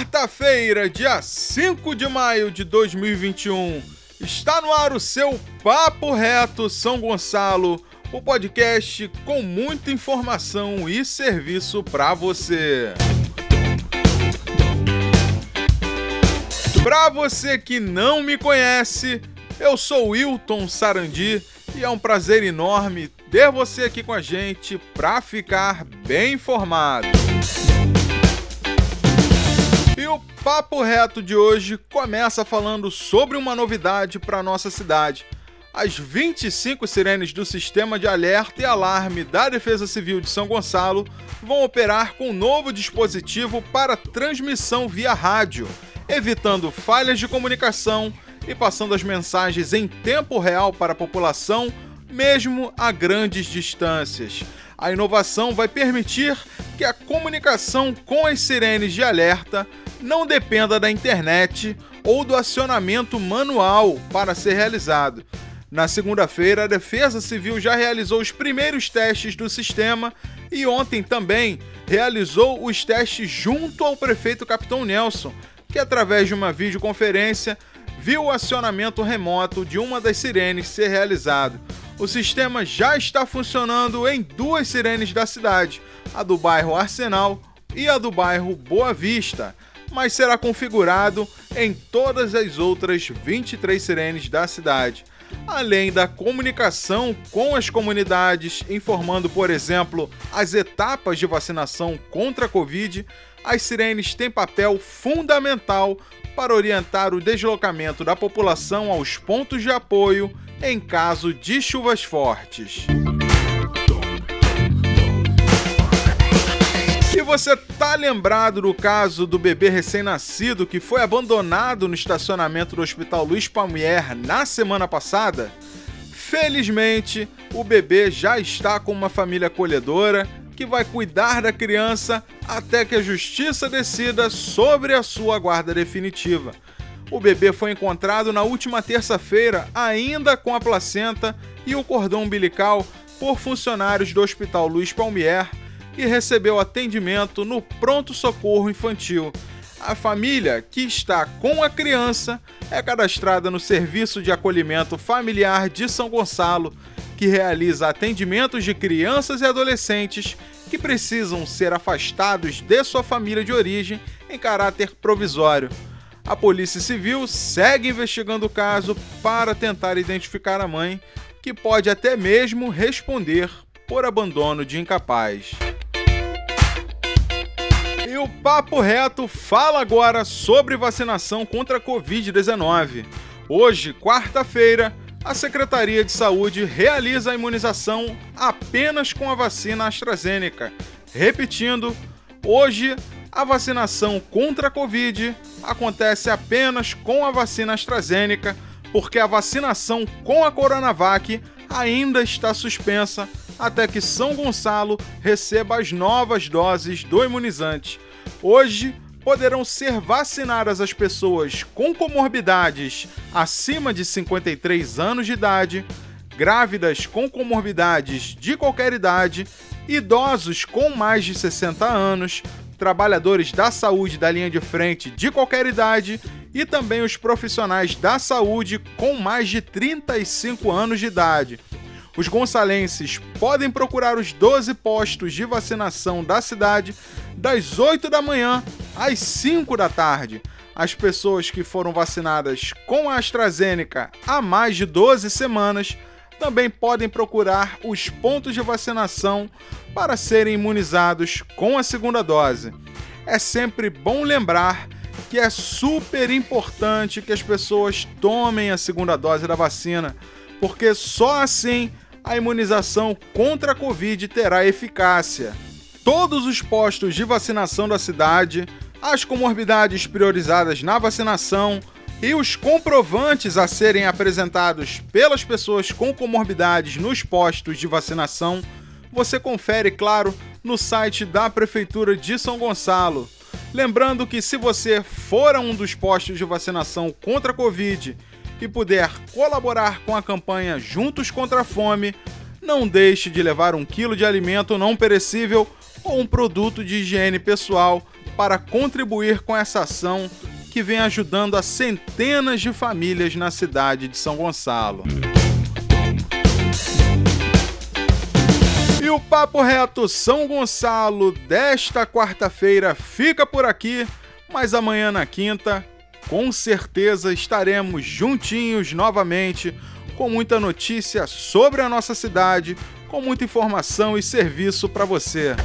Quarta-feira, dia 5 de maio de 2021. Está no ar o seu Papo Reto São Gonçalo, o podcast com muita informação e serviço para você. Para você que não me conhece, eu sou Wilton Sarandi e é um prazer enorme ter você aqui com a gente para ficar bem informado. O papo reto de hoje começa falando sobre uma novidade para nossa cidade. As 25 sirenes do Sistema de Alerta e Alarme da Defesa Civil de São Gonçalo vão operar com um novo dispositivo para transmissão via rádio, evitando falhas de comunicação e passando as mensagens em tempo real para a população, mesmo a grandes distâncias. A inovação vai permitir que a comunicação com as sirenes de alerta não dependa da internet ou do acionamento manual para ser realizado. Na segunda-feira, a Defesa Civil já realizou os primeiros testes do sistema e ontem também realizou os testes junto ao prefeito Capitão Nelson, que através de uma videoconferência viu o acionamento remoto de uma das sirenes ser realizado. O sistema já está funcionando em duas sirenes da cidade, a do bairro Arsenal e a do bairro Boa Vista, mas será configurado em todas as outras 23 sirenes da cidade. Além da comunicação com as comunidades, informando, por exemplo, as etapas de vacinação contra a Covid, as sirenes têm papel fundamental para orientar o deslocamento da população aos pontos de apoio em caso de chuvas fortes. E você tá lembrado do caso do bebê recém-nascido que foi abandonado no estacionamento do Hospital Luiz Palmier na semana passada? Felizmente, o bebê já está com uma família acolhedora que vai cuidar da criança até que a justiça decida sobre a sua guarda definitiva. O bebê foi encontrado na última terça-feira, ainda com a placenta e o cordão umbilical, por funcionários do Hospital Luiz Palmier e recebeu atendimento no Pronto Socorro Infantil. A família que está com a criança é cadastrada no Serviço de Acolhimento Familiar de São Gonçalo que realiza atendimentos de crianças e adolescentes que precisam ser afastados de sua família de origem em caráter provisório. A Polícia Civil segue investigando o caso para tentar identificar a mãe, que pode até mesmo responder por abandono de incapaz. E o Papo Reto fala agora sobre vacinação contra a Covid-19. Hoje, quarta-feira, a Secretaria de Saúde realiza a imunização apenas com a vacina AstraZeneca. Repetindo, hoje a vacinação contra a Covid acontece apenas com a vacina AstraZeneca, porque a vacinação com a Coronavac ainda está suspensa até que São Gonçalo receba as novas doses do imunizante. Hoje, poderão ser vacinadas as pessoas com comorbidades acima de 53 anos de idade, grávidas com comorbidades de qualquer idade, idosos com mais de 60 anos, trabalhadores da saúde da linha de frente de qualquer idade e também os profissionais da saúde com mais de 35 anos de idade. Os gonçalenses podem procurar os 12 postos de vacinação da cidade das 8 da manhã às 5 da tarde. As pessoas que foram vacinadas com a AstraZeneca há mais de 12 semanas também podem procurar os pontos de vacinação para serem imunizados com a segunda dose. É sempre bom lembrar que é super importante que as pessoas tomem a segunda dose da vacina, porque só assim a imunização contra a Covid terá eficácia. Todos os postos de vacinação da cidade, as comorbidades priorizadas na vacinação e os comprovantes a serem apresentados pelas pessoas com comorbidades nos postos de vacinação, você confere, claro, no site da Prefeitura de São Gonçalo. Lembrando que se você for a um dos postos de vacinação contra a Covid e puder colaborar com a campanha Juntos contra a Fome, não deixe de levar um quilo de alimento não perecível ou um produto de higiene pessoal para contribuir com essa ação que vem ajudando a centenas de famílias na cidade de São Gonçalo. E o Papo Reto São Gonçalo desta quarta-feira fica por aqui, mas amanhã na quinta, com certeza estaremos juntinhos novamente com muita notícia sobre a nossa cidade, com muita informação e serviço para você.